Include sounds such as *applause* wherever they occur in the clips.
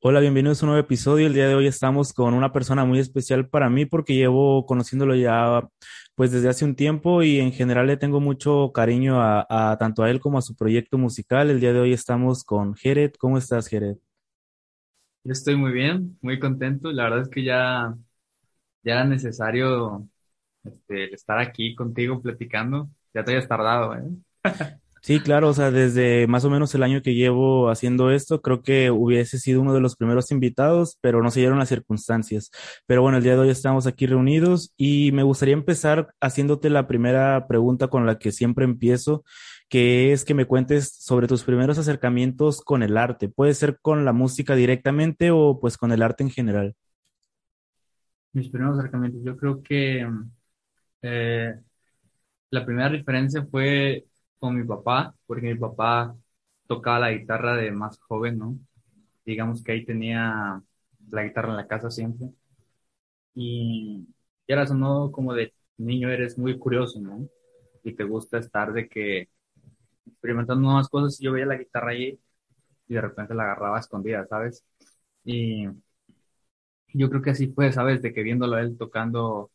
Hola, bienvenidos a un nuevo episodio. El día de hoy estamos con una persona muy especial para mí porque llevo conociéndolo ya pues desde hace un tiempo y en general le tengo mucho cariño a, tanto a él como a su proyecto musical. El día de hoy estamos con Jared. ¿Cómo estás, Jared? Yo estoy muy bien, muy contento. La verdad es que ya, ya era necesario este, estar aquí contigo platicando. Ya te habías tardado, ¿eh? *laughs* Sí, claro, o sea, desde más o menos el año que llevo haciendo esto, creo que hubiese sido uno de los primeros invitados, pero no se dieron las circunstancias. Pero bueno, el día de hoy estamos aquí reunidos y me gustaría empezar haciéndote la primera pregunta con la que siempre empiezo, que es que me cuentes sobre tus primeros acercamientos con el arte. Puede ser con la música directamente o pues con el arte en general. Mis primeros acercamientos. Yo creo que eh, la primera referencia fue con mi papá, porque mi papá tocaba la guitarra de más joven, ¿no? Digamos que ahí tenía la guitarra en la casa siempre. Y eras o no, como de niño eres muy curioso, ¿no? Y te gusta estar de que experimentando nuevas cosas. Yo veía la guitarra ahí y de repente la agarraba escondida, ¿sabes? Y yo creo que así fue, ¿sabes? De que viéndolo a él tocando,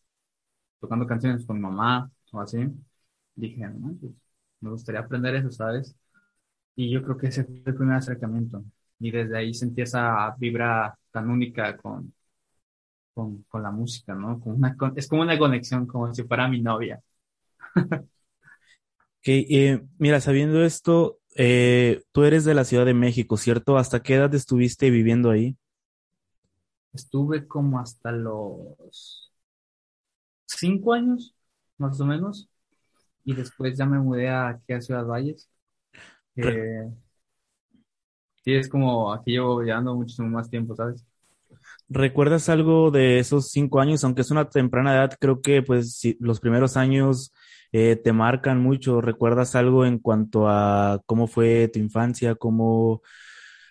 tocando canciones con mi mamá o así, dije, no, pues me gustaría aprender eso, ¿sabes? Y yo creo que ese fue el primer acercamiento. Y desde ahí sentí esa vibra tan única con, con, con la música, ¿no? Como una, con- es como una conexión, como si fuera mi novia. Que, eh, mira, sabiendo esto, eh, tú eres de la Ciudad de México, ¿cierto? ¿Hasta qué edad estuviste viviendo ahí? Estuve como hasta los cinco años, más o menos, y después ya me mudé aquí a Ciudad Valles. Eh, sí, es como aquí llevo llevando muchísimo más tiempo, ¿sabes? ¿Recuerdas algo de esos cinco años? Aunque es una temprana edad, creo que pues sí, los primeros años eh, te marcan mucho. ¿Recuerdas algo en cuanto a cómo fue tu infancia? ¿Cómo,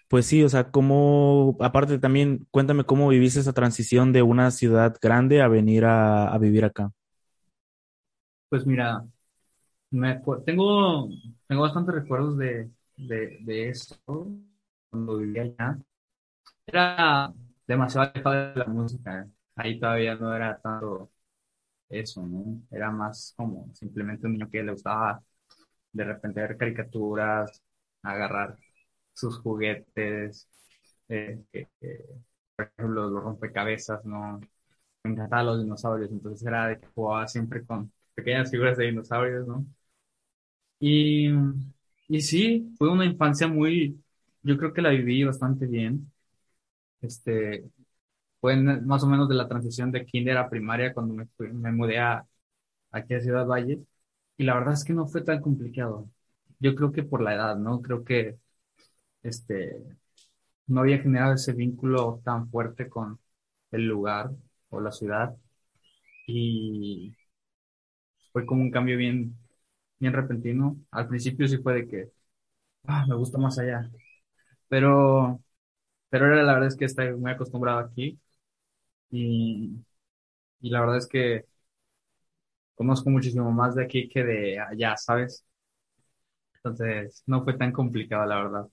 pues sí, o sea, cómo, aparte también, cuéntame cómo viviste esa transición de una ciudad grande a venir a, a vivir acá. Pues mira, me tengo, tengo bastantes recuerdos de, de, de eso cuando vivía allá. Era demasiado alejado de la música. Ahí todavía no era tanto eso, ¿no? Era más como simplemente un niño que le gustaba de repente ver caricaturas, agarrar sus juguetes, eh, eh, eh, por ejemplo, los rompecabezas, ¿no? Me encantaban los dinosaurios, entonces era de que jugaba siempre con pequeñas figuras de dinosaurios, ¿no? Y, y sí, fue una infancia muy, yo creo que la viví bastante bien. Este, fue más o menos de la transición de kinder a primaria cuando me fui- me mudé a, aquí a Ciudad Valles. Y la verdad es que no fue tan complicado. Yo creo que por la edad, ¿no? Creo que este, no había generado ese vínculo tan fuerte con el lugar o la ciudad. Y fue como un cambio bien, bien repentino. Al principio sí fue de que, ah, me gusta más allá. Pero, pero la verdad es que estoy muy acostumbrado aquí. Y, y la verdad es que conozco muchísimo más de aquí que de allá, ¿sabes? Entonces, no fue tan complicado, la verdad.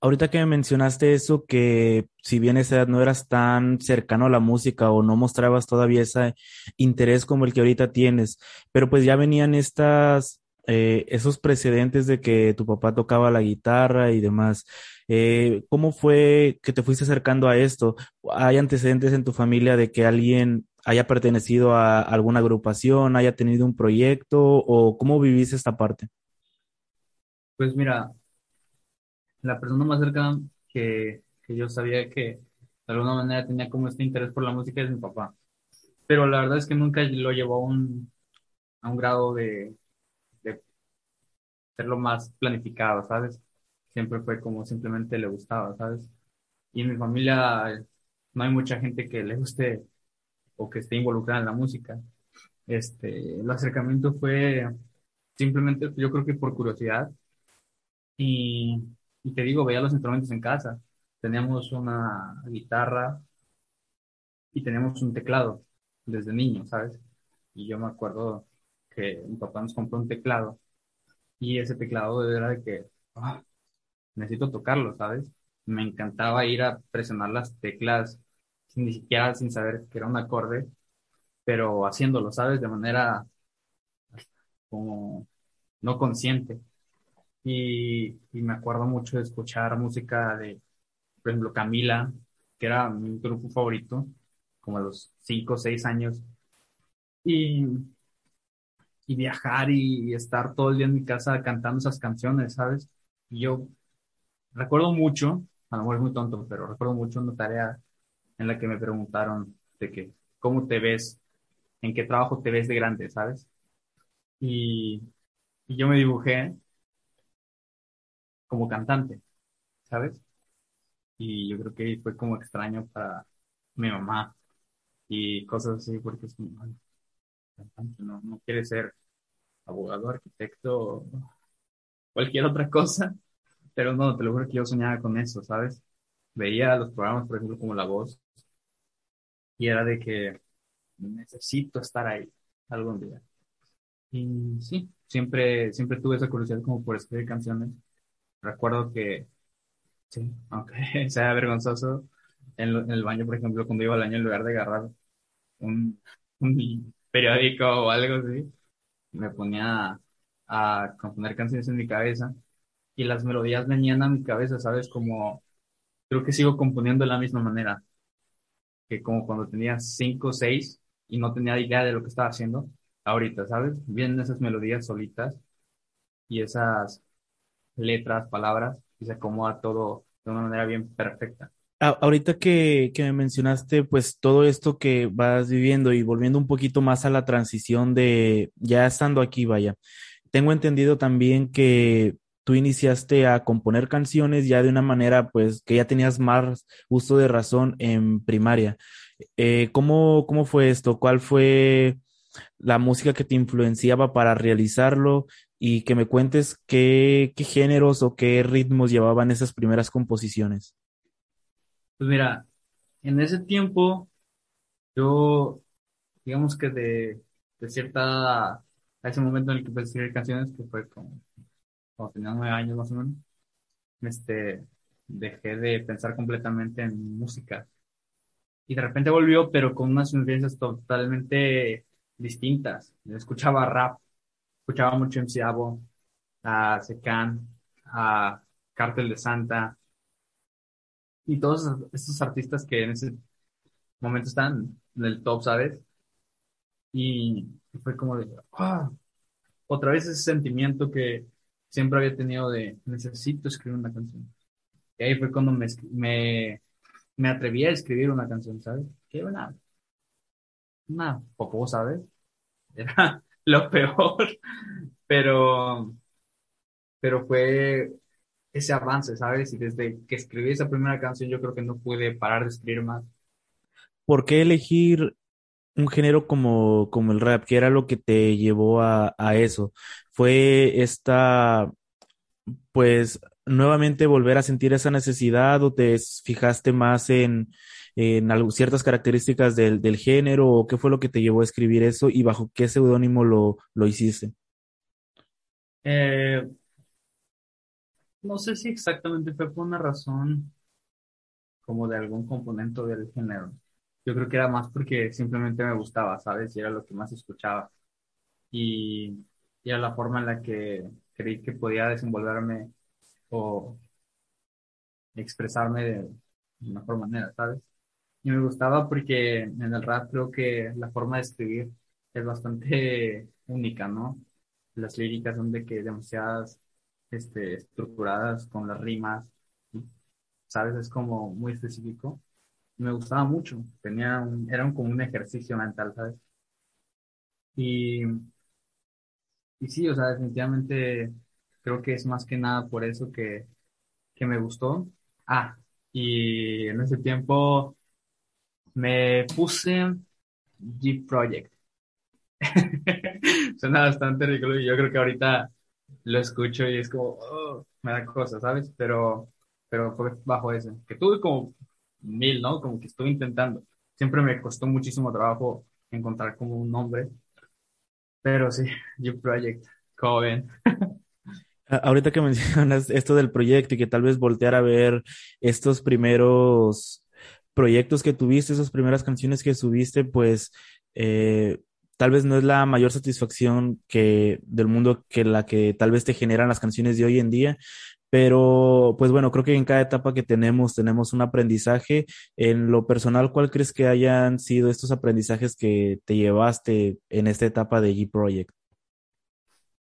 Ahorita que me mencionaste eso, que si bien esa edad no eras tan cercano a la música o no mostrabas todavía ese interés como el que ahorita tienes, pero pues ya venían estas, eh, esos precedentes de que tu papá tocaba la guitarra y demás. Eh, ¿cómo fue que te fuiste acercando a esto? ¿Hay antecedentes en tu familia de que alguien haya pertenecido a alguna agrupación, haya tenido un proyecto o cómo viviste esta parte? Pues mira, la persona más cercana que, que yo sabía que de alguna manera tenía como este interés por la música es mi papá. Pero la verdad es que nunca lo llevó a un, a un grado de, de serlo más planificado, ¿sabes? Siempre fue como simplemente le gustaba, ¿sabes? Y en mi familia no hay mucha gente que le guste o que esté involucrada en la música. Este, el acercamiento fue simplemente, yo creo que por curiosidad. Y, y te digo, veía los instrumentos en casa. Teníamos una guitarra y teníamos un teclado desde niño, ¿sabes? Y yo me acuerdo que mi papá nos compró un teclado y ese teclado era de que "Ah, necesito tocarlo, ¿sabes? me encantaba ir a presionar las teclas ni siquiera sin saber que era un acorde, pero haciéndolo, ¿sabes? De manera como no consciente. Y, y me acuerdo mucho de escuchar música de, por ejemplo, Camila, que era mi grupo favorito, como a los 5 o 6 años. Y, y viajar y, estar todo el día en mi casa cantando esas canciones, ¿sabes? Y yo recuerdo mucho, a lo mejor es muy tonto, pero recuerdo mucho una tarea en la que me preguntaron de que, ¿cómo te ves? ¿En qué trabajo te ves de grande, sabes? Y, y yo me dibujé como cantante, ¿sabes? Y yo creo que fue como extraño para mi mamá y cosas así, porque es como, cantante, no, no quiere ser abogado, arquitecto, cualquier otra cosa, pero no, te lo juro que yo soñaba con eso, ¿sabes? Veía los programas, por ejemplo, como La Voz, y era de que necesito estar ahí algún día. Y sí, siempre, siempre tuve esa curiosidad como por escribir canciones. Recuerdo que, sí, aunque *laughs* sea vergonzoso, en, el baño, por ejemplo, cuando iba al baño, en lugar de agarrar un, periódico o algo así, me ponía a, componer canciones en mi cabeza y las melodías venían a mi cabeza, ¿sabes? Como creo que sigo componiendo de la misma manera que como cuando tenía cinco o seis y no tenía idea de lo que estaba haciendo, ahorita, ¿sabes? Vienen esas melodías solitas y esas letras, palabras, y se acomoda todo de una manera bien perfecta. Ahorita que, que me mencionaste, pues todo esto que vas viviendo y volviendo un poquito más a la transición de ya estando aquí, vaya, tengo entendido también que tú iniciaste a componer canciones ya de una manera, pues, que ya tenías más uso de razón en primaria. Eh, ¿cómo, ¿Cómo fue esto? ¿Cuál fue la música que te influenciaba para realizarlo? Y que me cuentes qué, qué géneros o qué ritmos llevaban esas primeras composiciones. Pues mira, en ese tiempo, yo, digamos que de, de cierta, a ese momento en el que empecé a escribir canciones, que fue como cuando tenía nueve años más o menos, este, dejé de pensar completamente en música. Y de repente volvió, pero con unas influencias totalmente distintas. Escuchaba rap, escuchaba mucho MC Abo, a Secan, a Cártel de Santa, y todos estos artistas que en ese momento están en el top, ¿sabes? Y fue como de, ah, otra vez ese sentimiento que siempre había tenido de necesito escribir una canción. Y ahí fue cuando me, me, me atreví a escribir una canción, ¿sabes? Que era una, una popó, ¿sabes? Era lo peor, *laughs* pero, pero fue ese avance, ¿sabes? Y desde que escribí esa primera canción yo creo que no pude parar de escribir más. ¿Por qué elegir un género como, como el rap? ¿Qué era lo que te llevó a, a eso? ¿Fue esta, pues, nuevamente volver a sentir esa necesidad o te fijaste más en, en ciertas características del, del, género o qué fue lo que te llevó a escribir eso y bajo qué seudónimo lo, lo hiciste? Eh, no sé si exactamente fue por una razón como de algún componente del género. Yo creo que era más porque simplemente me gustaba, ¿sabes? Y era lo que más escuchaba. Y, y era la forma en la que creí que podía desenvolverme o expresarme de mejor manera, ¿sabes? Y me gustaba porque en el rap creo que la forma de escribir es bastante *laughs* única, ¿no? Las líricas son de que demasiadas este, estructuradas con las rimas, ¿sabes? Es como muy específico. Me gustaba mucho, tenía un, era como un ejercicio mental, ¿sabes? Y, y sí, o sea, definitivamente creo que es más que nada por eso que, que me gustó. Ah, y en ese tiempo me puse G Project. *laughs* Suena bastante ridículo y yo creo que ahorita lo escucho y es como, oh, me da cosas, ¿sabes? Pero, pero fue bajo ese, que tuve como mil, ¿no? Como que estuve intentando. Siempre me costó muchísimo trabajo encontrar como un nombre, pero sí, You Project, como ven. *laughs* Ahorita que mencionas esto del proyecto y que tal vez voltear a ver estos primeros proyectos que tuviste, esas primeras canciones que subiste, pues eh, tal vez no es la mayor satisfacción que del mundo que la que tal vez te generan las canciones de hoy en día, pero pues bueno, creo que en cada etapa que tenemos tenemos un aprendizaje. En lo personal, ¿cuál crees que hayan sido estos aprendizajes que te llevaste en esta etapa de G Project?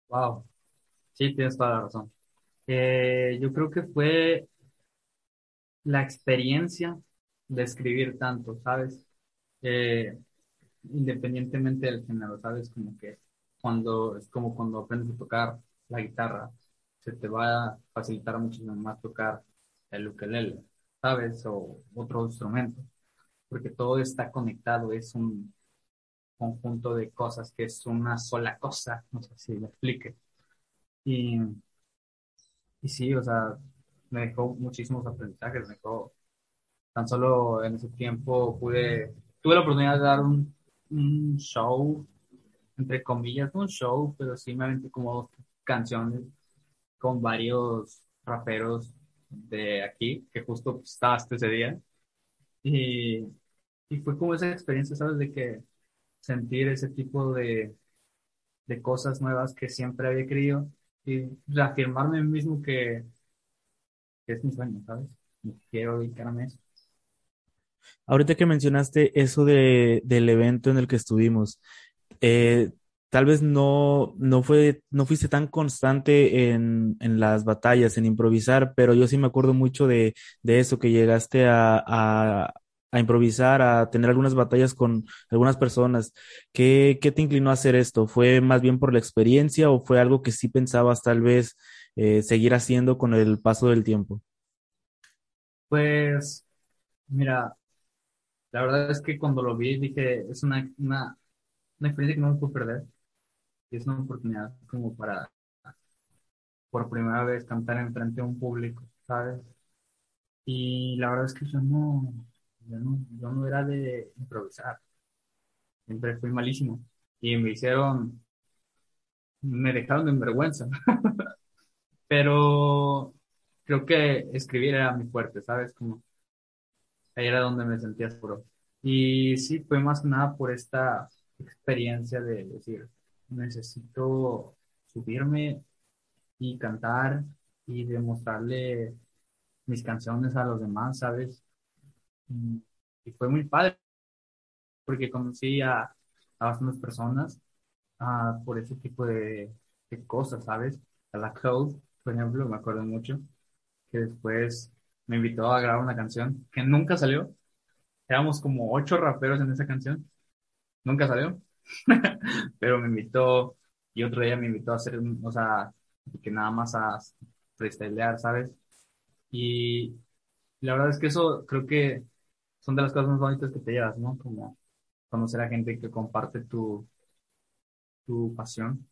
Wow, sí, tienes toda la razón. Eh, yo creo que fue la experiencia de escribir tanto, ¿sabes? Eh, independientemente del género, ¿sabes? Como que cuando, es como cuando aprendes a tocar la guitarra, se te va a facilitar muchísimo más tocar el ukelele, ¿sabes? O otro instrumento, porque todo está conectado, es un conjunto de cosas que es una sola cosa, no sé si me explique. Y, y sí, o sea, me dejó muchísimos aprendizajes, me dejó, tan solo en ese tiempo pude, tuve la oportunidad de dar un, show, entre comillas, un show, pero sí me aventé como dos canciones con varios raperos de aquí, que justo estabas ese día. Y, y fue como esa experiencia, ¿sabes? De que sentir ese tipo de, de cosas nuevas que siempre había querido y reafirmarme mismo que, que es mi sueño, ¿sabes? Y quiero dedicarme a eso. Ahorita que mencionaste eso de, del evento en el que estuvimos, eh, tal vez no, no fue, no fuiste tan constante en, en, las batallas, en improvisar, pero yo sí me acuerdo mucho de, de eso, que llegaste a, a, improvisar, a tener algunas batallas con algunas personas. ¿Qué, ¿Qué, te inclinó a hacer esto? ¿Fue más bien por la experiencia o fue algo que sí pensabas tal vez eh, seguir haciendo con el paso del tiempo? Pues, mira, la verdad es que cuando lo vi dije, es una, una, una experiencia que no me puedo perder es una oportunidad como para por primera vez cantar en frente a un público, ¿sabes? Y la verdad es que yo no, yo no, yo no era de improvisar, siempre fui malísimo y me hicieron, me dejaron en vergüenza, *laughs* pero creo que escribir era mi fuerte, ¿sabes? Como ahí era donde me sentía seguro. Y sí, fue más nada por esta experiencia de decir, necesito subirme y cantar y demostrarle mis canciones a los demás, ¿sabes? Y fue muy padre porque conocí a, a bastantes personas uh, por ese tipo de, de, cosas, ¿sabes? A la Code, por ejemplo, me acuerdo mucho, que después me invitó a grabar una canción que nunca salió. Éramos como ocho raperos en esa canción. Nunca salió. *laughs* pero me invitó y otro día me invitó a hacer, o sea, que nada más a freestylear, ¿sabes? Y la verdad es que eso creo que son de las cosas más bonitas que te llevas, ¿no? Como conocer a gente que comparte tu, tu pasión,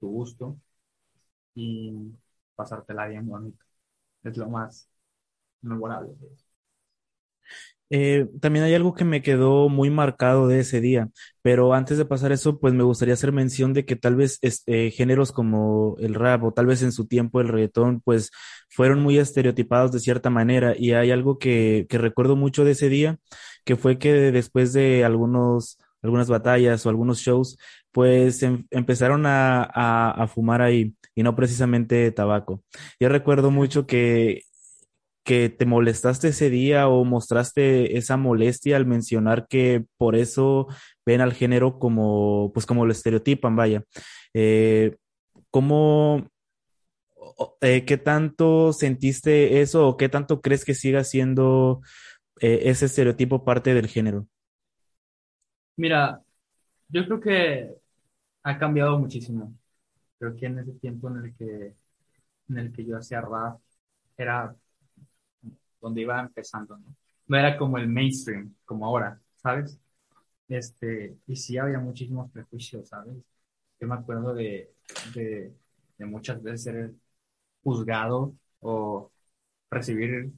tu gusto y pasártela bien bonito. Es lo más Eh, también hay algo que me quedó muy marcado de ese día, pero antes de pasar eso, pues me gustaría hacer mención de que tal vez este, géneros como el rap o tal vez en su tiempo el reggaetón, pues fueron muy estereotipados de cierta manera y hay algo que, que recuerdo mucho de ese día, que fue que después de algunos, algunas batallas o algunos shows, pues em, empezaron a fumar ahí y no precisamente tabaco. Yo recuerdo mucho que que te molestaste ese día o mostraste esa molestia al mencionar que por eso ven al género como, pues como lo estereotipan, vaya. Eh, ¿Cómo, eh, qué tanto sentiste eso o qué tanto crees que siga siendo eh, ese estereotipo parte del género? Mira, yo creo que ha cambiado muchísimo. Creo que en ese tiempo en el que, en el que yo hacía rap, era donde iba empezando, ¿no? No era como el mainstream, como ahora, ¿sabes? Este, y sí había muchísimos prejuicios, ¿sabes? Yo me acuerdo de, de, de muchas veces ser juzgado o recibir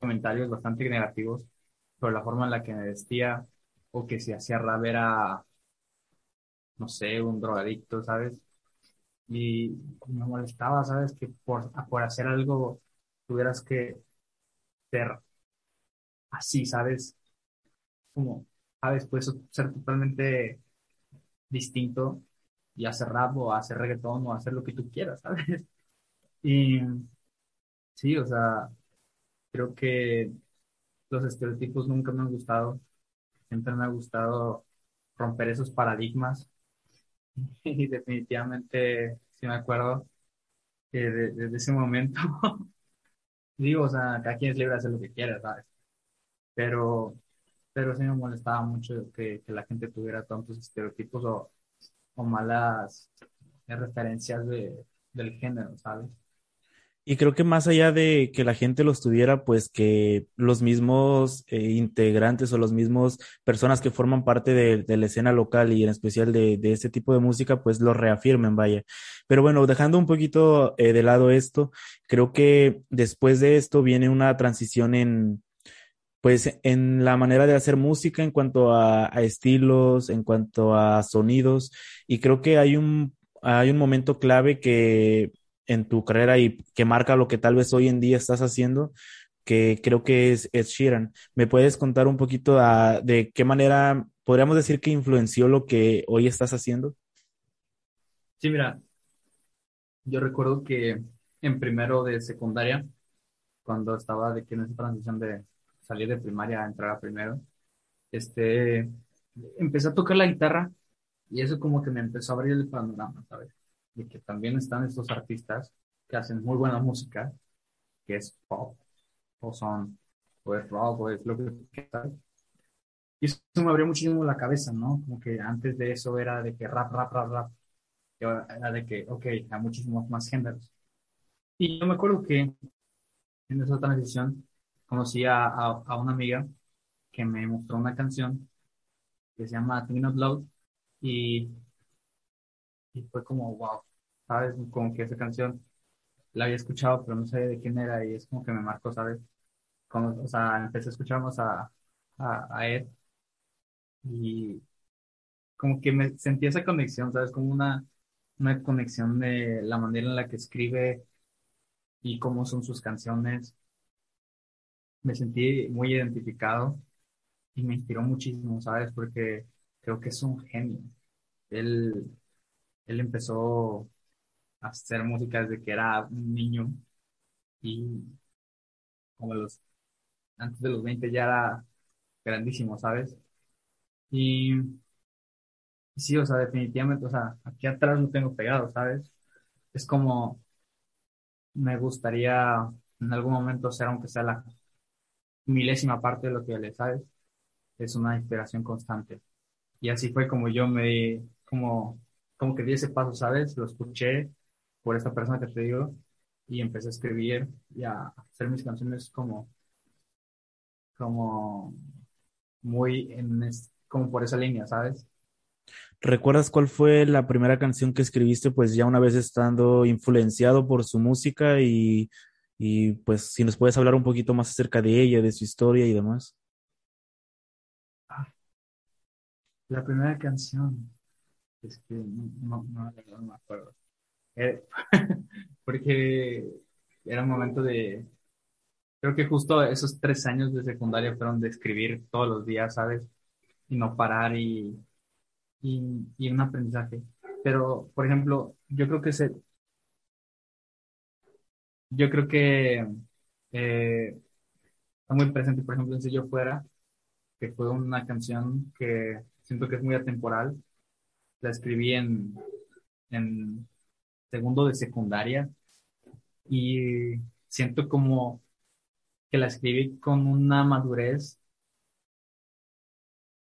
comentarios bastante negativos por la forma en la que me vestía o que si hacía rap era, no sé, un drogadicto, ¿sabes? y me molestaba, ¿sabes? Que por, por hacer algo tuvieras que ser así, ¿sabes? Como, ¿sabes? Puedes ser totalmente distinto y hacer rap o hacer reggaetón o hacer lo que tú quieras, *laughs* ¿sabes? Y sí, o sea, creo que los estereotipos nunca me han gustado. Siempre me ha gustado romper esos paradigmas. *laughs* Y definitivamente, sí me acuerdo que desde ese momento, *laughs* digo, o sea, cada quien es libre de hacer lo que quiera, ¿sabes? Pero, pero sí me molestaba mucho que, que la gente tuviera tantos estereotipos o, o malas referencias de, del género, ¿sabes? Y creo que más allá de que la gente los tuviera, pues que los mismos eh, integrantes o los mismos personas que forman parte de, la escena local y en especial de, de, este tipo de música, pues lo reafirmen, vaya. Pero bueno, dejando un poquito eh, de lado esto, creo que después de esto viene una transición en, pues en la manera de hacer música en cuanto a, a estilos, en cuanto a sonidos, y creo que hay un, hay un momento clave que en tu carrera y que marca lo que tal vez hoy en día estás haciendo, que creo que es Ed Sheeran. ¿Me puedes contar un poquito a, de qué manera podríamos decir que influenció lo que hoy estás haciendo? Sí, mira, yo recuerdo que en primero de secundaria, cuando estaba de que en esa transición de salir de primaria a entrar a primero, este, empecé a tocar la guitarra y eso como que me empezó a abrir el panorama, ¿sabes? Y que también están estos artistas que hacen muy buena música, que es pop, o son, o es rock, o es lo que quieras. Y eso me abrió muchísimo la cabeza, ¿no? Como que antes de eso era de que rap, rap, rap, rap. Era de que, ok, hay muchísimos más géneros. Y yo me acuerdo que en esa transición conocí a, a, a una amiga que me mostró una canción que se llama Out Loud y y fue como, wow, ¿sabes? Como que esa canción la había escuchado, pero no sé de quién era y es como que me marcó, ¿sabes? Como, o sea, empecé a escucharnos a, a, a Ed y como que me sentí esa conexión, ¿sabes? Como una, una conexión de la manera en la que escribe y cómo son sus canciones. Me sentí muy identificado y me inspiró muchísimo, ¿sabes? Porque creo que es un genio. Él, él empezó hacer música desde que era un niño y como los, antes de los 20 ya era grandísimo, ¿sabes? Y sí, o sea, definitivamente, o sea, aquí atrás lo tengo pegado, ¿sabes? Es como me gustaría en algún momento ser, aunque sea la milésima parte de lo que le sabes, es una inspiración constante. Y así fue como yo me, como como que di ese paso, ¿sabes? Lo escuché por esta persona que te digo y empecé a escribir y a hacer mis canciones como, como muy en, como por esa línea, ¿sabes? ¿Recuerdas cuál fue la primera canción que escribiste, pues ya una vez estando influenciado por su música y, y pues si nos puedes hablar un poquito más acerca de ella, de su historia y demás? Ah, la primera canción. Es que no, no, no, me acuerdo. Eh, *laughs* porque era un momento de, creo que justo esos tres años de secundaria fueron de escribir todos los días, ¿sabes? Y no parar y, y, y un aprendizaje. Pero, por ejemplo, yo creo que se, yo creo que eh, está muy presente, por ejemplo, en Si Yo Fuera, que fue una canción que siento que es muy atemporal la escribí en, en segundo de secundaria y siento como que la escribí con una madurez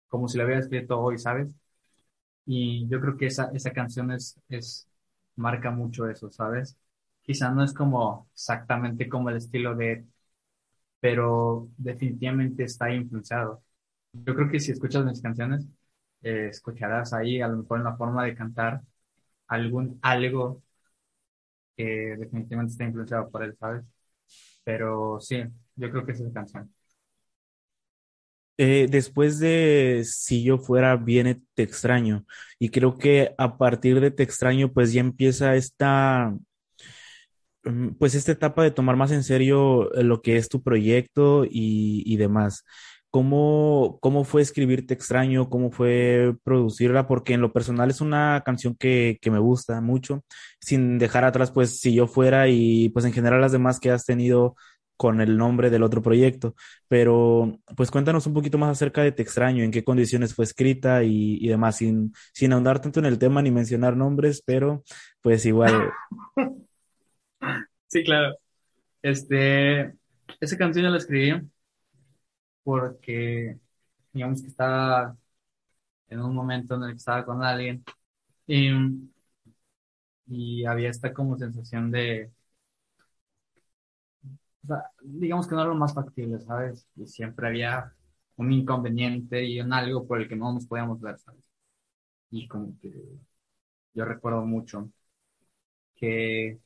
como si la hubiera escrito hoy, ¿sabes? Y yo creo que esa, esa canción es, es, marca mucho eso, ¿sabes? Quizá no es como exactamente como el estilo de, pero definitivamente está influenciado. Yo creo que si escuchas mis canciones, eh, escucharás ahí a lo mejor en la forma de cantar algún algo que definitivamente está influenciado por él, ¿sabes? Pero sí, yo creo que es esa canción. Eh, después de Si yo fuera, viene Te extraño. Y creo que a partir de Te extraño, pues ya empieza esta, mm, pues esta etapa de tomar más en serio lo que es tu proyecto y, y demás. ¿Cómo, cómo fue escribir Te extraño? ¿Cómo fue producirla? Porque en lo personal es una canción que, que me gusta mucho, sin dejar atrás, pues, si yo fuera y pues en general las demás que has tenido con el nombre del otro proyecto. Pero pues cuéntanos un poquito más acerca de Te extraño, en qué condiciones fue escrita y, y demás, sin, sin ahondar tanto en el tema ni mencionar nombres, pero pues igual. *laughs* Sí, claro. Este, esa canción yo la escribí porque, digamos que estaba en un momento en el que estaba con alguien y, había esta como sensación de, digamos que no era lo más factible, ¿sabes? Y siempre había un inconveniente y un algo por el que no nos podíamos ver, ¿sabes? Y como que yo recuerdo mucho que,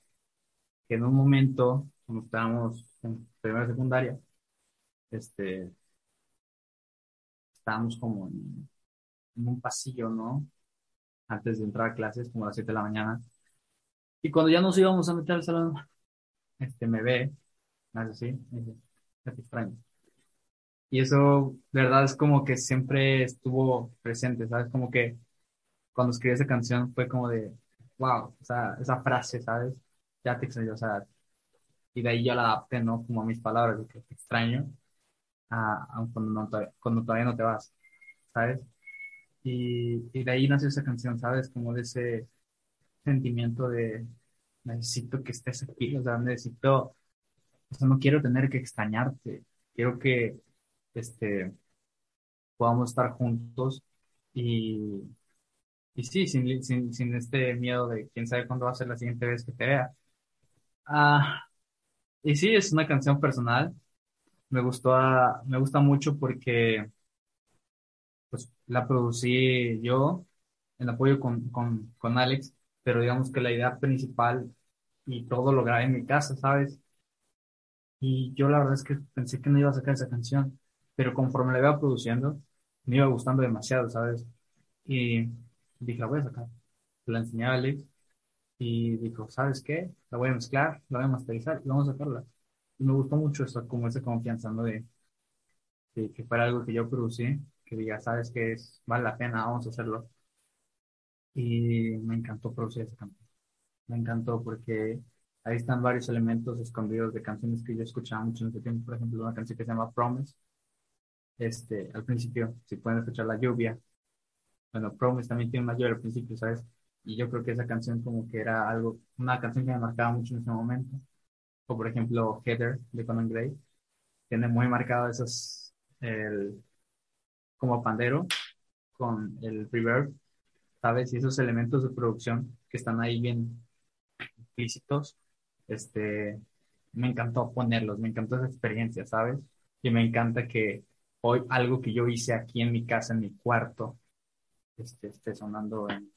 que en un momento, cuando estábamos en primera secundaria, este, estábamos como en, en un pasillo, ¿no? Antes de entrar a clases, como a las 7 de la mañana. Y cuando ya nos íbamos a meter al salón, este, me ve, me hace así, me dice, "Ya te extraño. Y eso, de verdad, es como que siempre estuvo presente, ¿sabes? Como que cuando escribí esa canción fue como de, wow, o sea, esa frase, ¿sabes? Ya te extraño, o sea, y de ahí yo la adapté, ¿no? Como a mis palabras, de que te extraño, a, a cuando, no, cuando todavía no te vas, ¿sabes? Y, y de ahí nació esa canción, ¿sabes? Como de ese sentimiento de necesito que estés aquí, o sea, necesito, o sea, no quiero tener que extrañarte, quiero que, este, podamos estar juntos y, y sí, sin, sin, sin este miedo de quién sabe cuándo va a ser la siguiente vez que te vea. Ah, y sí, es una canción personal, me gustó, ah, me gusta mucho porque pues la producí yo en apoyo con, con, con Alex, pero digamos que la idea principal y todo lo grabé en mi casa, ¿sabes? Y yo la verdad es que pensé que no iba a sacar esa canción, pero conforme la iba produciendo, me iba gustando demasiado, ¿sabes? Y dije, la voy a sacar. La enseñé a Alex y dijo, ¿sabes qué? La voy a mezclar, la voy a masterizar y vamos a sacarla. Me gustó mucho eso, como esa confianza, ¿no? De, de que fuera algo que yo producí, que diga, ¿sabes qué? Es, vale la pena, vamos a hacerlo. Y me encantó producir esa canción. Me encantó porque ahí están varios elementos escondidos de canciones que yo escuchaba mucho en ese tiempo. Por ejemplo, una canción que se llama Promise. Este, al principio, si pueden escuchar la lluvia. Bueno, Promise también tiene una lluvia al principio, ¿sabes? Y yo creo que esa canción como que era algo, una canción que me marcaba mucho en ese momento. O por ejemplo, Heather de Conan Gray. Tiene muy marcado esos, el, como pandero con el reverb, ¿sabes? Y esos elementos de producción que están ahí bien explícitos, este, me encantó ponerlos, me encantó esa experiencia, ¿sabes? Y me encanta que hoy algo que yo hice aquí en mi casa, en mi cuarto, este, esté sonando en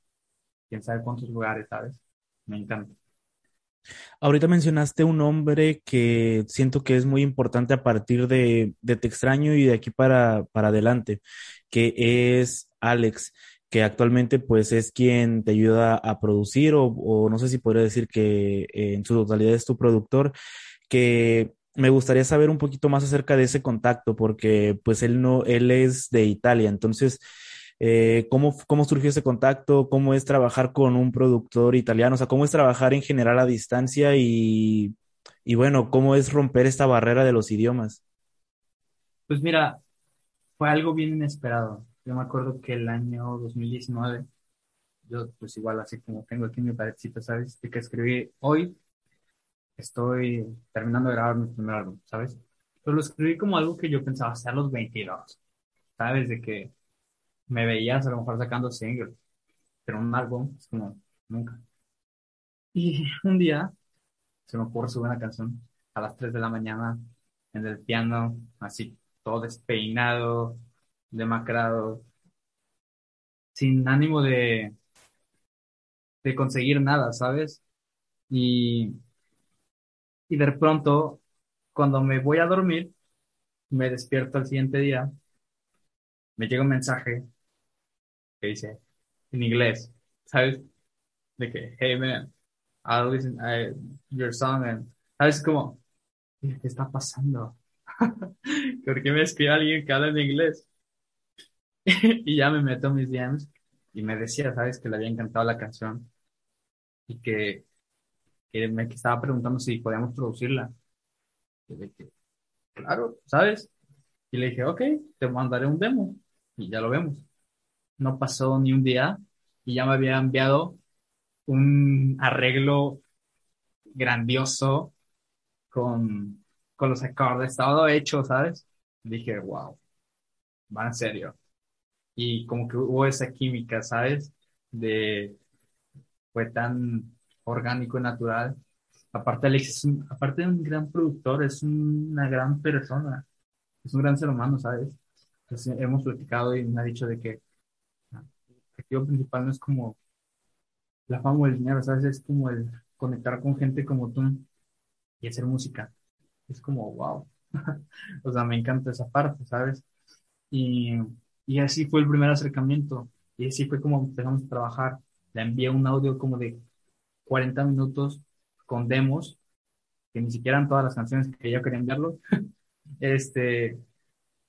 quién sabe cuántos lugares, ¿sabes? Me encanta. Ahorita mencionaste un nombre que siento que es muy importante a partir de, de Te extraño y de aquí para, para adelante, que es Alex, que actualmente pues es quien te ayuda a producir o, o no sé si podría decir que en su totalidad es tu productor, que me gustaría saber un poquito más acerca de ese contacto, porque pues él no, él es de Italia, entonces eh, ¿cómo, cómo surgió ese contacto? ¿Cómo es trabajar con un productor italiano? O sea, ¿cómo es trabajar en general a distancia? Y, y bueno, ¿cómo es romper esta barrera de los idiomas? Pues mira, fue algo bien inesperado. Yo me acuerdo que el año 2019, yo pues igual así como tengo aquí mi parecita, ¿sabes? De que escribí hoy estoy terminando de grabar mi primer álbum, ¿sabes? Pero lo escribí como algo que yo pensaba hacer a los 22, ¿sabes? De que me veías a lo mejor sacando singles, pero un álbum es como nunca. Y un día se me ocurre subir una canción a las 3 de la mañana en el piano, así todo despeinado, demacrado, sin ánimo de, de conseguir nada, ¿sabes? Y, y de pronto, cuando me voy a dormir, me despierto al siguiente día me llega un mensaje que dice en inglés, ¿sabes? De que, hey man, I listen to your song and, ¿sabes cómo? ¿Qué está pasando? *laughs* ¿Por qué me escribe alguien que habla en inglés? *laughs* y ya me meto en mis DMs y me decía, ¿sabes? Que le había encantado la canción y que, que me estaba preguntando si podíamos producirla. Y le dije, claro, ¿sabes? Y le dije, ok, te mandaré un demo y ya lo vemos. No pasó ni un día y ya me había enviado un arreglo grandioso con, con los acordes, todo hecho, ¿sabes? Dije, wow, va serio. Y como que hubo esa química, ¿sabes? De, fue tan orgánico y natural. Aparte, Alex aparte de un gran productor, es una gran persona, es un gran ser humano, ¿sabes? Hemos platicado y me ha dicho de que objetivo principal no es como la fama o el dinero, ¿sabes? Es como el conectar con gente como tú y hacer música. Es como, wow. *laughs* o sea, me encanta esa parte, ¿sabes? Y, y así fue el primer acercamiento. Y así fue como empezamos a trabajar. Le envié un audio como de 40 minutos con demos, que ni siquiera eran todas las canciones que yo quería enviarlo. *laughs* este,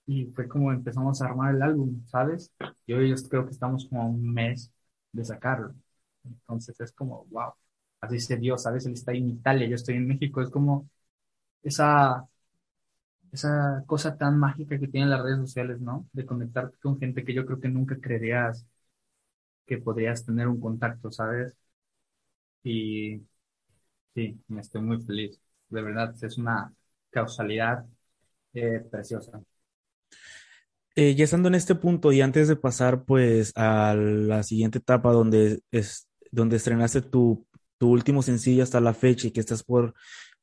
y fue como empezamos a armar el álbum, ¿sabes? Y hoy yo creo que estamos como a un mes de sacarlo. Entonces es como, wow, así se dio, ¿sabes? Él está en Italia, yo estoy en México, es como esa, esa cosa tan mágica que tienen las redes sociales, ¿no? De conectarte con gente que yo creo que nunca creerías que podrías tener un contacto, ¿sabes? Y sí, me estoy muy feliz. De verdad, es una causalidad eh, preciosa. Eh, ya estando en este punto y antes de pasar pues a la siguiente etapa donde es donde estrenaste tu, tu último sencillo hasta la fecha y que estás por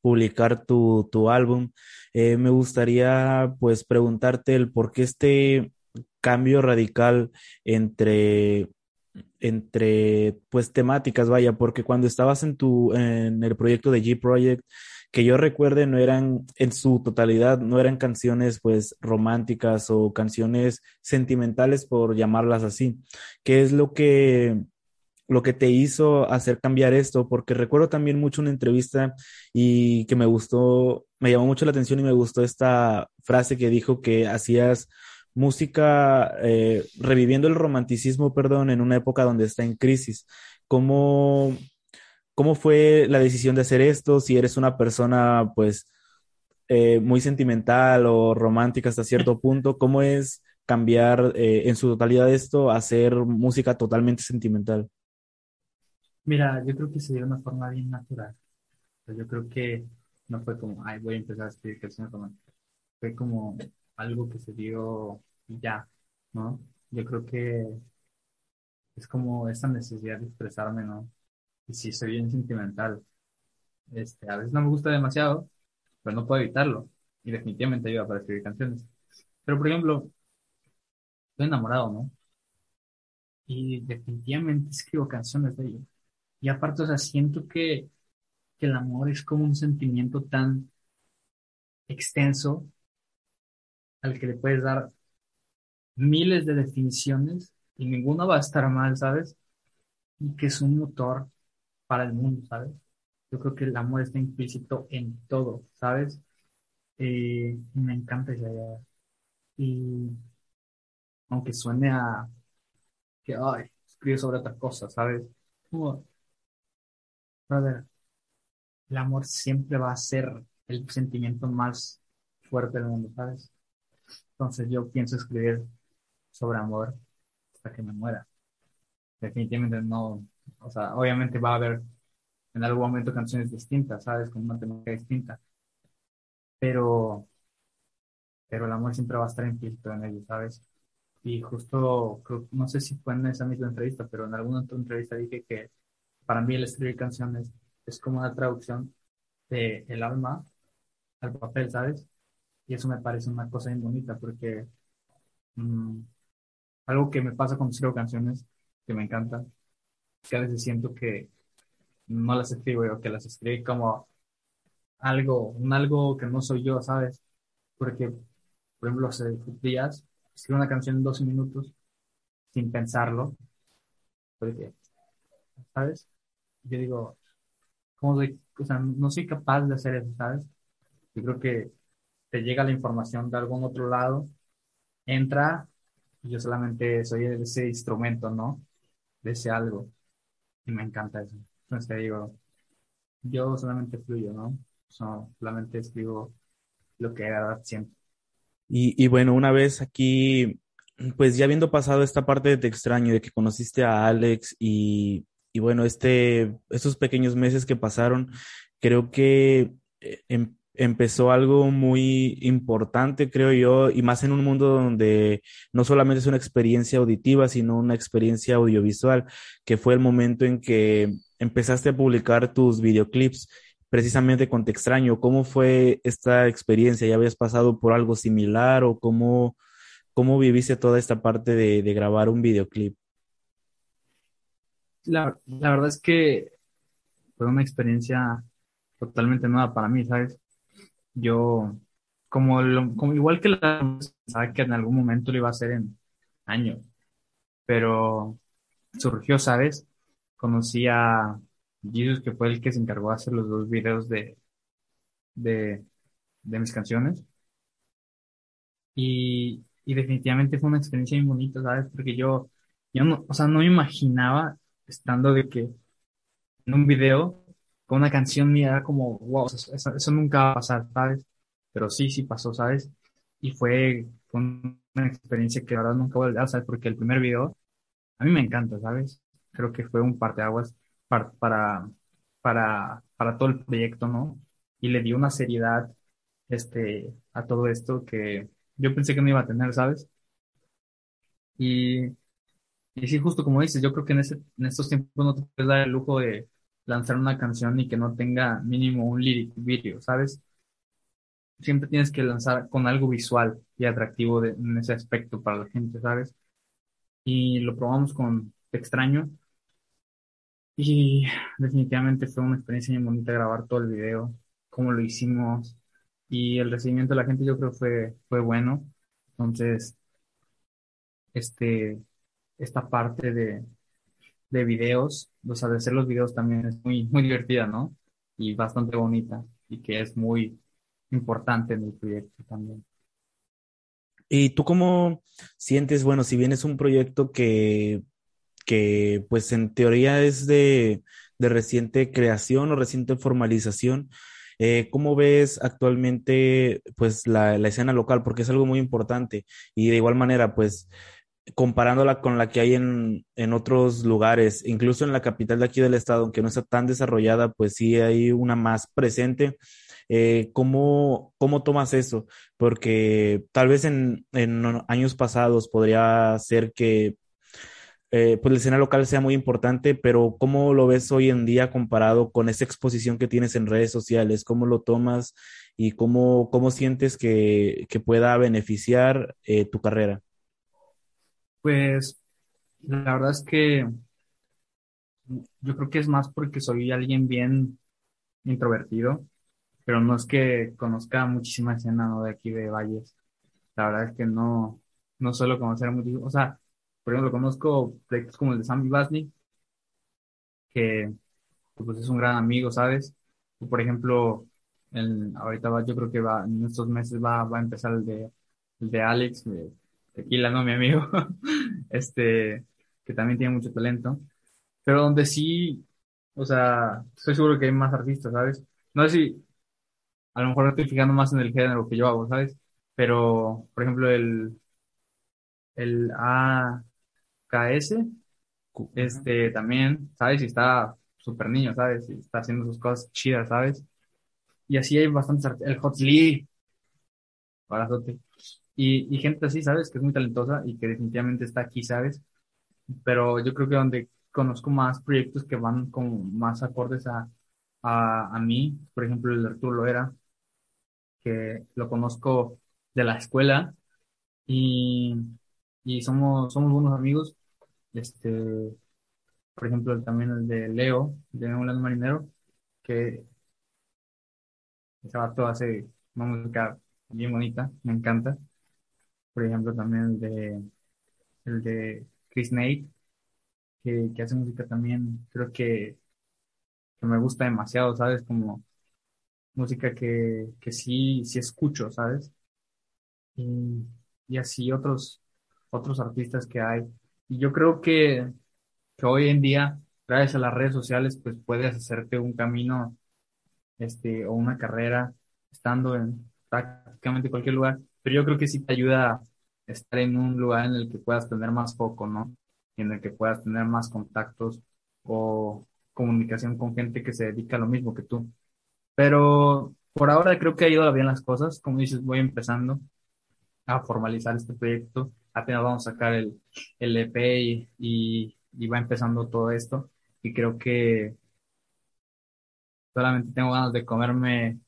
publicar tu, tu álbum, eh, me gustaría pues preguntarte el por qué este cambio radical entre entre pues temáticas, vaya, porque cuando estabas en tu en el proyecto de G Project, que yo recuerde no eran en su totalidad, no eran canciones pues románticas o canciones sentimentales por llamarlas así. ¿Qué es lo que lo que te hizo hacer cambiar esto, porque recuerdo también mucho una entrevista y que me gustó, me llamó mucho la atención y me gustó esta frase que dijo que hacías música eh, reviviendo el romanticismo, perdón, en una época donde está en crisis. ¿Cómo, ¿Cómo fue la decisión de hacer esto? Si eres una persona, pues, eh, muy sentimental o romántica hasta cierto *laughs* punto, ¿cómo es cambiar eh, en su totalidad esto a hacer música totalmente sentimental? Mira, yo creo que se dio de una forma bien natural. yo creo que no fue como, ay, voy a empezar a escribir canciones románticas. Fue como algo que se dio ya, ¿no? Yo creo que es como esa necesidad de expresarme, ¿no? Y sí, soy bien sentimental. Este, a veces no me gusta demasiado, pero no puedo evitarlo. Y definitivamente ayuda para escribir canciones. Pero, por ejemplo, estoy enamorado, ¿no? Y definitivamente escribo canciones de ello. Y aparte, o sea, siento que, que el amor es como un sentimiento tan extenso al que le puedes dar miles de definiciones y ninguna va a estar mal, ¿sabes? Y que es un motor para el mundo, ¿sabes? Yo creo que el amor está implícito en todo, ¿sabes? Eh, me encanta esa idea. Y aunque suene a que, ay, escribe sobre otra cosa, ¿sabes? Como, ver, el amor siempre va a ser el sentimiento más fuerte del mundo, ¿sabes? Entonces yo pienso escribir sobre amor hasta que me muera. Definitivamente no, o sea, obviamente va a haber en algún momento canciones distintas, ¿sabes? Con una temática distinta. Pero, pero el amor siempre va a estar implícito en ello, ¿sabes? Y justo, no sé si fue en esa misma entrevista, pero en alguna otra entrevista dije que para mí el escribir canciones es como una traducción de el alma al papel, ¿sabes? Y eso me parece una cosa bien bonita porque mm, algo que me pasa cuando escribo canciones que me encantan, que a veces siento que no las escribo yo, que las escribí como algo, un algo que no soy yo, ¿sabes? Porque, por ejemplo, hace días escribo una canción en 12 minutos sin pensarlo, porque, ¿sabes? Yo digo, ¿cómo soy? O sea, no soy capaz de hacer eso, ¿sabes? Yo creo que te llega la información de algún otro lado, entra, y yo solamente soy ese instrumento, ¿no? De ese algo. Y me encanta eso. Entonces digo, yo solamente fluyo, ¿no? solamente escribo lo que era siempre. Y, y bueno, una vez aquí, pues ya habiendo pasado esta parte de Te extraño, de que conociste a Alex y, y bueno, este, estos pequeños meses que pasaron, creo que eh, em, empezó algo muy importante, creo yo, y más en un mundo donde no solamente es una experiencia auditiva, sino una experiencia audiovisual, que fue el momento en que empezaste a publicar tus videoclips precisamente con Te extraño. ¿Cómo fue esta experiencia? ¿Ya habías pasado por algo similar o cómo, cómo viviste toda esta parte de, grabar un videoclip? La, la verdad es que fue una experiencia totalmente nueva para mí, ¿sabes? Yo, como, como igual que la pensaba que en algún momento lo iba a hacer en años, pero surgió, ¿sabes? Conocí a Jesus, que fue el que se encargó de hacer los dos videos de, de, de mis canciones. Y, y definitivamente fue una experiencia muy bonita, ¿sabes? Porque yo, yo no, o sea, no me imaginaba estando de que en un video con una canción mía era como, wow, eso, eso, nunca va a pasar, ¿sabes? Pero sí, sí pasó, ¿sabes? Y fue, una experiencia que verdad nunca voy a olvidar, ¿sabes? Porque el primer video a mí me encanta, ¿sabes? Creo que fue un parteaguas para, para, para, para todo el proyecto, ¿no? Y le dio una seriedad este, a todo esto que yo pensé que no iba a tener, ¿sabes? Y, y sí, justo como dices, yo creo que en, ese, en estos tiempos no te puedes dar el lujo de lanzar una canción y que no tenga mínimo un lyric video, ¿sabes? Siempre tienes que lanzar con algo visual y atractivo en ese aspecto para la gente, ¿sabes? Y lo probamos con Te extraño y definitivamente fue una experiencia muy bonita grabar todo el video, cómo lo hicimos y el recibimiento de la gente yo creo fue, fue bueno. Entonces, este, esta parte de, de videos, o sea, de hacer los videos también es muy, muy divertida, ¿no? Y bastante bonita y que es muy importante en el proyecto también. ¿Y tú cómo sientes, bueno, si bien es un proyecto que que pues en teoría es de, reciente creación o reciente formalización. Eh, ¿Cómo ves actualmente pues la, escena local? Porque es algo muy importante y de igual manera pues comparándola con la que hay en, otros lugares, incluso en la capital de aquí del estado, aunque no está tan desarrollada, pues sí hay una más presente. Eh, ¿cómo, tomas eso? Porque tal vez en, en años pasados podría ser que eh, pues la escena local sea muy importante, pero ¿cómo lo ves hoy en día comparado con esa exposición que tienes en redes sociales? ¿Cómo lo tomas y cómo, cómo sientes que, pueda beneficiar eh, tu carrera? Pues la verdad es que yo creo que es más porque soy alguien bien introvertido, pero no es que conozca muchísima escena de aquí de Valles. La verdad es que no, no suelo conocer mucho, o sea, por ejemplo, conozco proyectos como el de Sammy Basni, que pues, es un gran amigo, ¿sabes? O, por ejemplo, el, ahorita va, yo creo que va, en estos meses va, va a empezar el de, el de Alex, Tequila, ¿no? Mi amigo, *laughs* este, que también tiene mucho talento. Pero donde sí, o sea, estoy seguro que hay más artistas, ¿sabes? No sé si, a lo mejor estoy fijando más en el género que yo hago, ¿sabes? Pero, por ejemplo, el, el A, KS, este, también, ¿sabes? Y está súper niño, ¿sabes? Y está haciendo sus cosas chidas, ¿sabes? Y así hay bastantes, el Hot Lee, y, gente así, ¿sabes? Que es muy talentosa y que definitivamente está aquí, ¿sabes? Pero yo creo que donde conozco más proyectos que van como más acordes a, a, a mí, por ejemplo, el de Arturo Loera, que lo conozco de la escuela y, y somos, somos buenos amigos este, por ejemplo, también el de Leo, de Un Marinero, que ese vato hace música bien bonita, me encanta. Por ejemplo, también de, el de Chris Nate, que, que hace música también, creo que, que me gusta demasiado, ¿sabes? Como música que, que sí, sí escucho, ¿sabes? Y, y así otros, otros artistas que hay. Y yo creo que, que hoy en día, gracias a las redes sociales, pues puedes hacerte un camino, este, o una carrera estando en prácticamente cualquier lugar. Pero yo creo que sí te ayuda a estar en un lugar en el que puedas tener más foco, ¿no? En el que puedas tener más contactos o comunicación con gente que se dedica a lo mismo que tú. Pero por ahora creo que ha ido bien las cosas. Como dices, voy empezando a formalizar este proyecto. Apenas vamos a sacar el, EP y, y, y va empezando todo esto. Y creo que solamente tengo ganas de comerme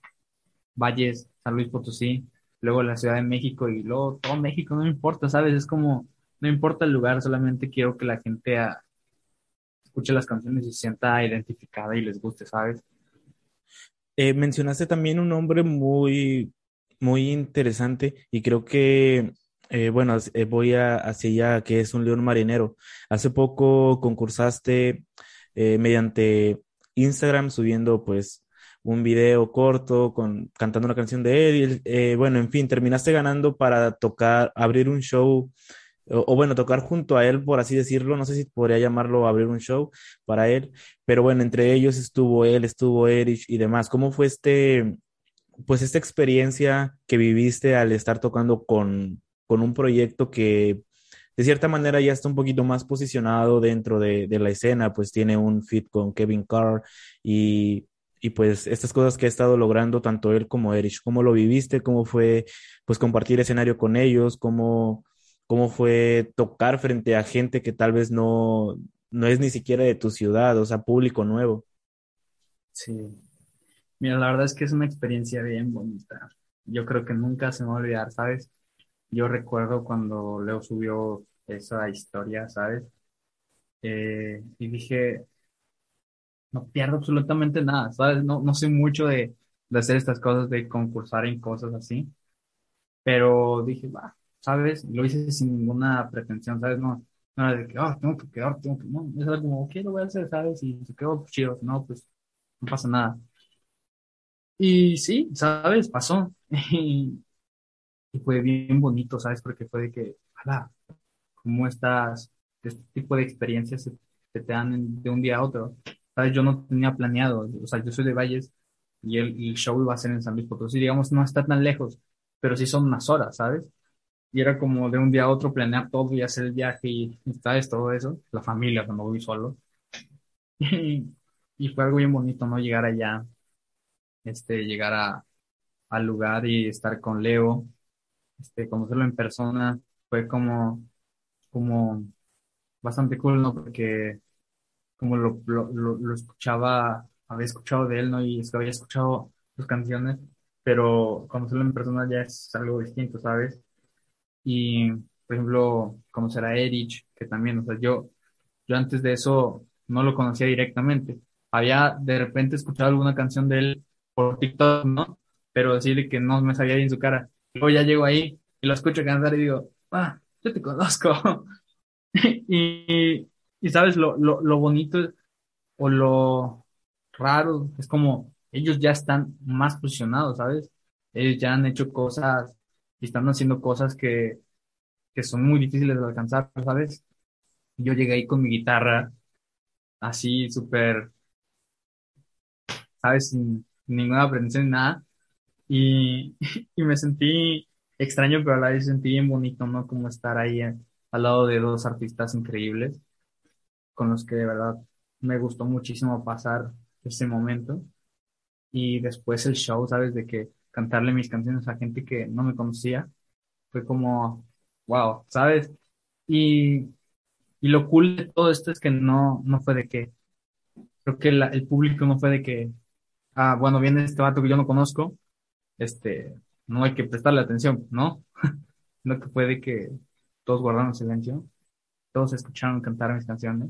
Valles, San Luis Potosí, luego la Ciudad de México y luego todo México, no me importa, ¿sabes? Es como, no importa el lugar, solamente quiero que la gente ah, escuche las canciones y se sienta identificada y les guste, ¿sabes? Eh, mencionaste también un nombre muy, muy interesante y creo que, eh, bueno, eh, voy a, hacia allá, que es un león marinero. Hace poco concursaste eh, mediante Instagram subiendo pues un video corto con cantando una canción de él, eh, bueno, en fin, terminaste ganando para tocar, abrir un show, o, bueno, tocar junto a él, por así decirlo. No sé si podría llamarlo abrir un show para él, pero bueno, entre ellos estuvo él, estuvo Erich y demás. ¿Cómo fue este, pues esta experiencia que viviste al estar tocando con, con un proyecto que de cierta manera ya está un poquito más posicionado dentro de, de la escena, pues tiene un feat con Kevin Carr y, y pues estas cosas que ha estado logrando tanto él como Erich, ¿cómo lo viviste? ¿Cómo fue pues compartir escenario con ellos? ¿Cómo, cómo fue tocar frente a gente que tal vez no, no es ni siquiera de tu ciudad, o sea, público nuevo? Sí. Mira, la verdad es que es una experiencia bien bonita. Yo creo que nunca se me va a olvidar, ¿sabes? Yo recuerdo cuando Leo subió esa historia, ¿sabes? Eh, y dije, no pierdo absolutamente nada, ¿sabes? No, no sé mucho de, de hacer estas cosas, de concursar en cosas así, pero dije, va, ¿sabes? Lo hice sin ninguna pretensión, ¿sabes? No, no era de que, oh, tengo que quedar, tengo que, no, es algo como, ¿qué lo voy a hacer, ¿sabes? Y se quedó chido, no, pues no pasa nada. Y sí, ¿sabes? Pasó. *laughs* Y, fue bien bonito, ¿sabes? Porque fue de que, ala, cómo estás, este tipo de experiencias se, se te dan de un día a otro. ¿Sabes? Yo no tenía planeado, o sea, yo soy de Valles y el, y el show iba a ser en San Luis Potosí, digamos, no está tan lejos, pero sí son unas horas, ¿sabes? Y era como de un día a otro planear todo y hacer el viaje y, ¿sabes? Todo eso, la familia, cuando voy solo. *laughs* Y, y fue algo bien bonito, ¿no? Llegar allá, este, llegar a, al lugar y estar con Leo, este, conocerlo en persona, fue como, como bastante cool, ¿no? Porque como lo, lo, lo, lo escuchaba, había escuchado de él, ¿no? Y es que había escuchado sus canciones, pero conocerlo en persona ya es algo distinto, ¿sabes? Y, por ejemplo, conocer a Erich, que también, o sea, yo, yo antes de eso no lo conocía directamente. Había de repente escuchado alguna canción de él por TikTok, ¿no? Pero decirle que no me sabía bien su cara. Luego ya llego ahí y lo escucho cantar y digo, ah, yo te conozco. *laughs* Y, y sabes, lo, lo, lo bonito o lo raro es como ellos ya están más posicionados, ¿sabes? Ellos ya han hecho cosas y están haciendo cosas que, que son muy difíciles de alcanzar, ¿sabes? Yo llegué ahí con mi guitarra, así súper, ¿sabes? Sin ninguna ni nada. Y, *laughs* y me sentí extraño, pero a la vez sentí bien bonito, ¿no? Como estar ahí eh, al lado de dos artistas increíbles, con los que de verdad me gustó muchísimo pasar ese momento. Y después el show, ¿sabes? De que cantarle mis canciones a gente que no me conocía, fue como, wow, ¿sabes? Y, y lo cool de todo esto es que no, no fue de que, creo que la- el público no fue de que, ah, bueno, viene este vato que yo no conozco, este, no hay que prestarle atención, ¿no? *laughs* No que fue de que todos guardaron silencio, todos escucharon cantar mis canciones,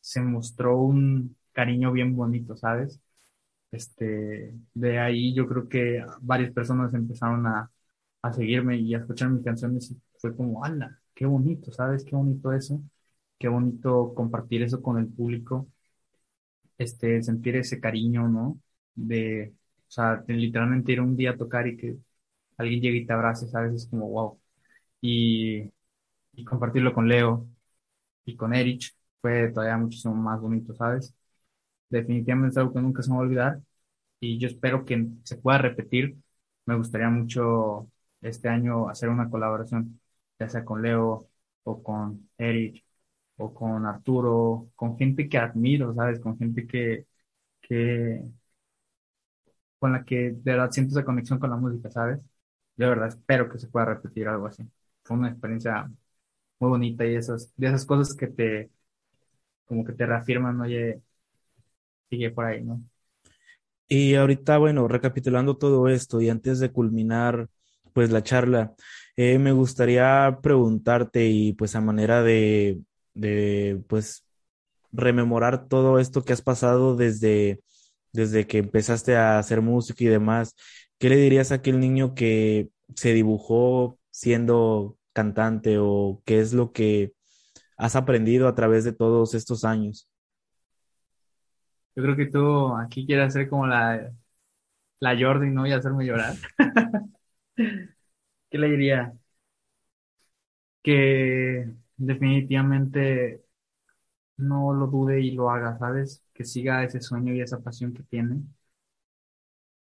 se mostró un cariño bien bonito, ¿sabes? Este, de ahí yo creo que varias personas empezaron a, a seguirme y a escuchar mis canciones y fue como, anda, qué bonito, ¿sabes? Qué bonito eso, qué bonito compartir eso con el público, este, sentir ese cariño, ¿no? De, o sea, literalmente ir un día a tocar y que alguien llegue y te abrace, ¿sabes? Es como, wow. Y, y compartirlo con Leo y con Erich fue todavía muchísimo más bonito, ¿sabes? Definitivamente es algo que nunca se me va a olvidar y yo espero que se pueda repetir. Me gustaría mucho este año hacer una colaboración, ya sea con Leo o con Eric o con Arturo, con gente que admiro, ¿sabes? Con gente que, que, con la que de verdad siento esa conexión con la música, ¿sabes? De verdad espero que se pueda repetir algo así. Fue una experiencia muy bonita y esas, de esas cosas que te, como que te reafirman, oye, sigue por ahí, ¿no? Y ahorita, bueno, recapitulando todo esto y antes de culminar pues la charla, eh, me gustaría preguntarte y pues a manera de, de pues rememorar todo esto que has pasado desde, desde que empezaste a hacer música y demás, ¿qué le dirías a aquel niño que se dibujó siendo cantante o qué es lo que has aprendido a través de todos estos años? Yo creo que tú aquí quieres hacer como la, la Jordi, ¿no? Y hacerme llorar. *laughs* ¿Qué le diría? Que definitivamente no lo dude y lo haga, ¿sabes? Que siga ese sueño y esa pasión que tiene.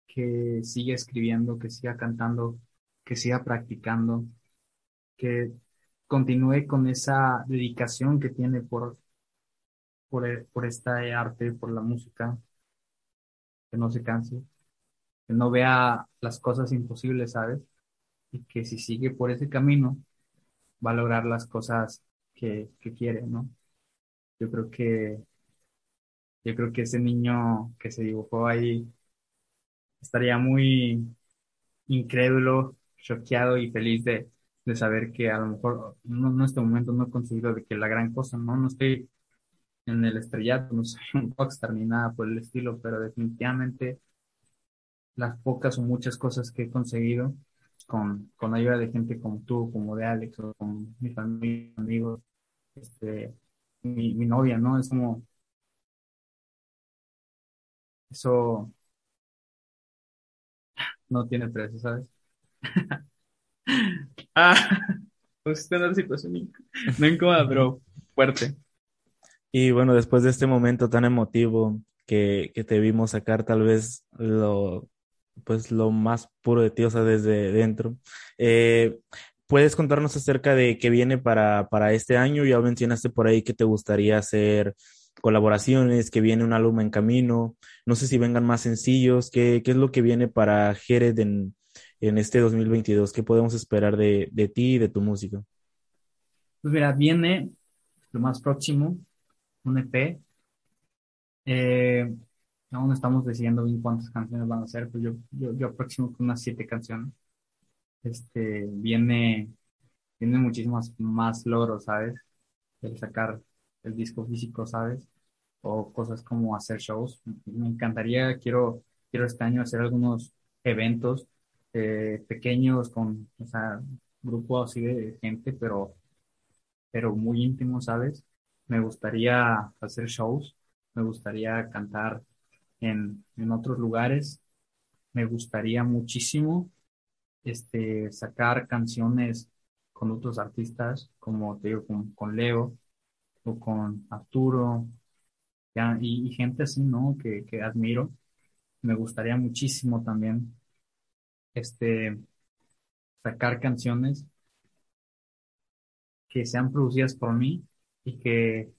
Que siga escribiendo, que siga cantando, que siga practicando, que continúe con esa dedicación que tiene por, por, por esta arte, por la música, que no se canse, que no vea las cosas imposibles, ¿sabes? Y que si sigue por ese camino, va a lograr las cosas que, que quiere, ¿no? Yo creo que, yo creo que ese niño que se dibujó ahí estaría muy incrédulo, choqueado y feliz de, de saber que a lo mejor no, en este momento no he conseguido de que la gran cosa, ¿no? No estoy en el estrellato, no soy *laughs* un rockstar ni nada por el estilo, pero definitivamente las pocas o muchas cosas que he conseguido con, con ayuda de gente como tú, como de Alex, o con mi familia, amigos, este, mi, mi novia, ¿no? Es como, eso no tiene precio, ¿sabes? *laughs* *laughs* ah, *laughs* pues en una situación no incómoda, pero fuerte. Y bueno, después de este momento tan emotivo que, que te vimos sacar tal vez lo, pues lo más puro de ti, o sea, desde dentro, eh, ¿puedes contarnos acerca de qué viene para, para este año? Ya mencionaste por ahí que te gustaría hacer colaboraciones, que viene un álbum en camino, no sé si vengan más sencillos, ¿qué, qué es lo que viene para Jerez en, en este 2022? ¿Qué podemos esperar de, de ti y de tu música? Pues mira, viene lo más próximo, un EP. Eh, aún estamos decidiendo bien cuántas canciones van a ser, pues yo, yo, yo aproximo con unas siete canciones. Este, viene, viene muchísimos más logros, ¿sabes? El sacar el disco físico, ¿sabes? O cosas como hacer shows. Me encantaría, quiero, quiero este año hacer algunos eventos eh, pequeños con, o sea, grupo así de gente, pero, pero muy íntimo, ¿sabes? me gustaría hacer shows, me gustaría cantar en, en otros lugares, me gustaría muchísimo este, sacar canciones con otros artistas, como te digo, con, con Leo o con Arturo, ya, y, y, gente así, ¿no? Que, que admiro. Me gustaría muchísimo también este, sacar canciones que sean producidas por mí y que,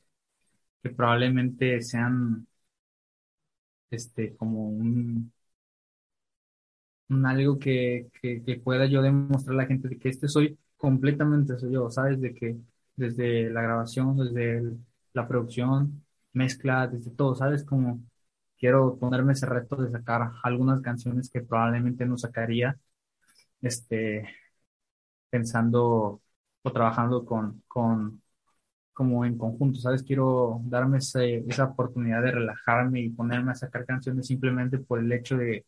que probablemente sean este como un, un algo que, que, pueda yo demostrar a la gente de que este soy completamente soy yo, ¿sabes? De que desde la grabación, desde la producción, mezcla, desde todo, ¿sabes? Como quiero ponerme ese reto de sacar algunas canciones que probablemente no sacaría, este, pensando o trabajando con, con, como en conjunto, ¿sabes? Quiero darme esa oportunidad de relajarme y ponerme a sacar canciones simplemente por el hecho de,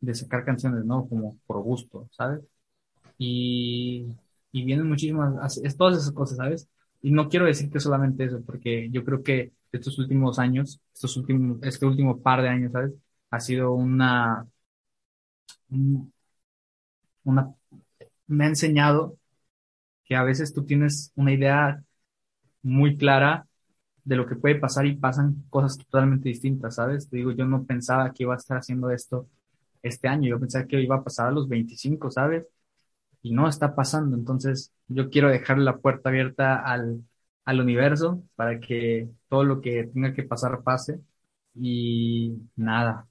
de sacar canciones, ¿no? Como por gusto, ¿sabes? y, y vienen muchísimas, es todas esas cosas, ¿sabes? Y no quiero decir que solamente eso, porque yo creo que estos últimos años, estos últimos, este último par de años, ¿sabes? Ha sido una, una, me ha enseñado que a veces tú tienes una idea muy clara de lo que puede pasar y pasan cosas totalmente distintas, ¿sabes? Te digo, yo no pensaba que iba a estar haciendo esto este año, yo pensaba que iba a pasar a los 25, ¿sabes? Y no está pasando, entonces yo quiero dejar la puerta abierta al, al universo para que todo lo que tenga que pasar pase y nada,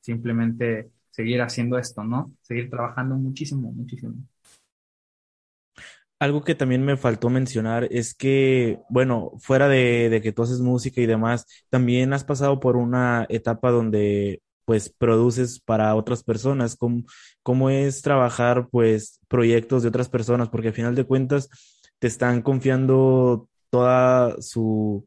simplemente seguir haciendo esto, ¿no? Seguir trabajando muchísimo, muchísimo. Algo que también me faltó mencionar es que, bueno, fuera de, de, que tú haces música y demás, también has pasado por una etapa donde pues produces para otras personas, ¿cómo, cómo es trabajar pues proyectos de otras personas? Porque al final de cuentas te están confiando toda su,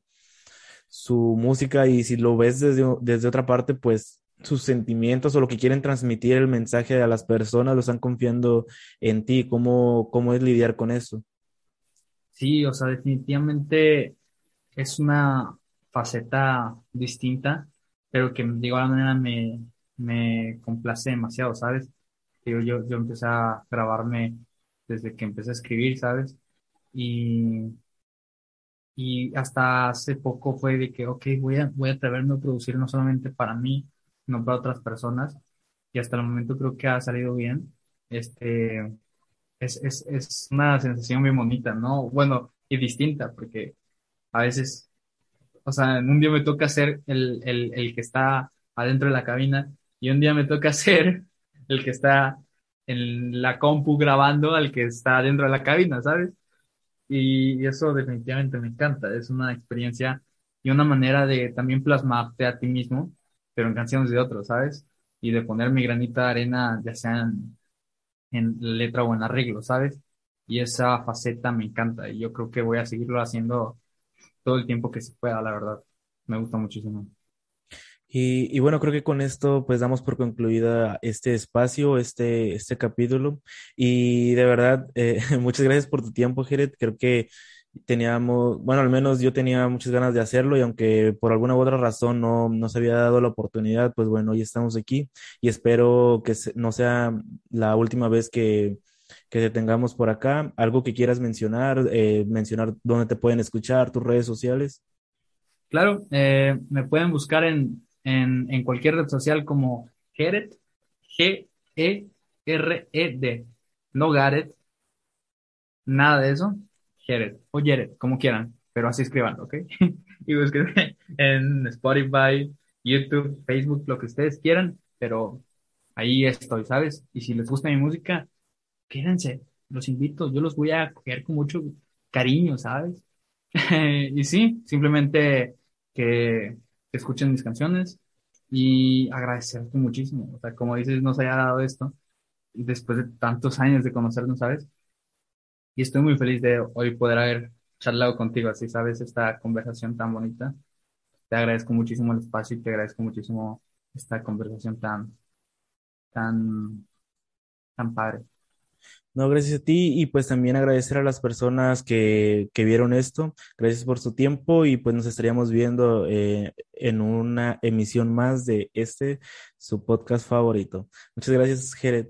su música y si lo ves desde, desde otra parte, pues sus sentimientos o lo que quieren transmitir el mensaje a las personas, lo están confiando en ti. ¿Cómo, cómo es lidiar con eso? Sí, o sea, definitivamente es una faceta distinta, pero que de igual manera me, me complace demasiado, ¿sabes? Yo, yo, yo empecé a grabarme desde que empecé a escribir, ¿sabes? Y, y hasta hace poco fue de que, ok, voy a, voy a atreverme a producir no solamente para mí, no para otras personas. Y hasta el momento creo que ha salido bien. Este, es, es, es una sensación muy bonita, ¿no? Bueno, y distinta, porque a veces, o sea, un día me toca ser el, el, el que está adentro de la cabina y un día me toca *laughs* ser el que está en la compu grabando al que está dentro de la cabina, ¿sabes? Y eso definitivamente me encanta. Es una experiencia y una manera de también plasmarte a ti mismo pero en canciones de otros, ¿sabes? Y de poner mi granita de arena, ya sea en, en letra o en arreglo, ¿sabes? Y esa faceta me encanta y yo creo que voy a seguirlo haciendo todo el tiempo que se pueda, la verdad. Me gusta muchísimo. Y, bueno, creo que con esto pues damos por concluida este espacio, este, este capítulo. Y de verdad, eh, *laughs* muchas gracias por tu tiempo, Jeret. Creo que teníamos, bueno, al menos yo tenía muchas ganas de hacerlo y aunque por alguna u otra razón no, no se había dado la oportunidad, pues bueno, hoy estamos aquí y espero que no sea la última vez que, que te tengamos por acá. ¿Algo que quieras mencionar? Eh, mencionar dónde te pueden escuchar, tus redes sociales. Claro, eh, me pueden buscar en, en, en cualquier red social como Gered, G-E-R-E-D, no Gareth, nada de eso Jared o Jared, como quieran, pero así escriban, ¿ok? *laughs* y busquen *laughs* en Spotify, YouTube, Facebook, lo que ustedes quieran, pero ahí estoy, ¿sabes? Y si les gusta mi música, quédense, los invito, yo los voy a acoger con mucho cariño, ¿sabes? *laughs* y sí, simplemente que escuchen mis canciones y agradecerte muchísimo. O sea, como dices, nos haya dado esto después de tantos años de conocernos, ¿sabes? y estoy muy feliz de hoy poder haber charlado contigo, así sabes, esta conversación tan bonita. Te agradezco muchísimo el espacio y te agradezco muchísimo esta conversación tan, tan, tan padre. No, gracias a ti y pues también agradecer a las personas que, que vieron esto. Gracias por su tiempo y pues nos estaríamos viendo eh, en una emisión más de este, su podcast favorito. Muchas gracias, Jared.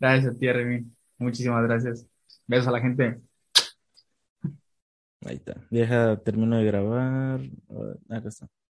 Gracias a ti, Remy. Muchísimas gracias. Besos a la gente. Ahí está. Deja, termino de grabar. Acá está.